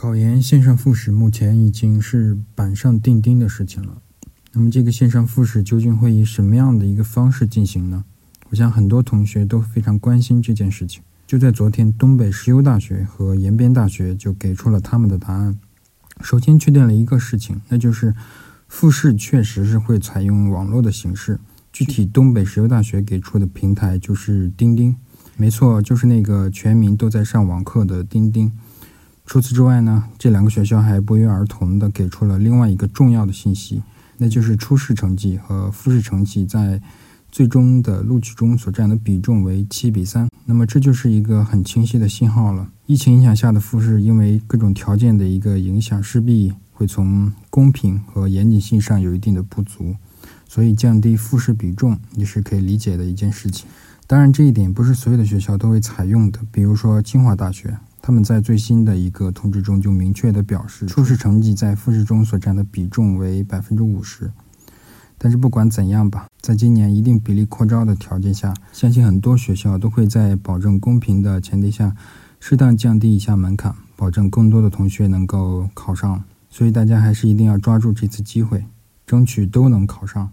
考研线上复试目前已经是板上钉钉的事情了。那么，这个线上复试究竟会以什么样的一个方式进行呢？我想很多同学都非常关心这件事情。就在昨天，东北石油大学和延边大学就给出了他们的答案。首先确定了一个事情，那就是复试确实是会采用网络的形式。具体，东北石油大学给出的平台就是钉钉，没错，就是那个全民都在上网课的钉钉。除此之外呢，这两个学校还不约而同地给出了另外一个重要的信息，那就是初试成绩和复试成绩在最终的录取中所占的比重为七比三。那么这就是一个很清晰的信号了。疫情影响下的复试，因为各种条件的一个影响，势必会从公平和严谨性上有一定的不足，所以降低复试比重也是可以理解的一件事情。当然，这一点不是所有的学校都会采用的，比如说清华大学。他们在最新的一个通知中就明确地表示，初试成绩在复试中所占的比重为百分之五十。但是不管怎样吧，在今年一定比例扩招的条件下，相信很多学校都会在保证公平的前提下，适当降低一下门槛，保证更多的同学能够考上。所以大家还是一定要抓住这次机会，争取都能考上。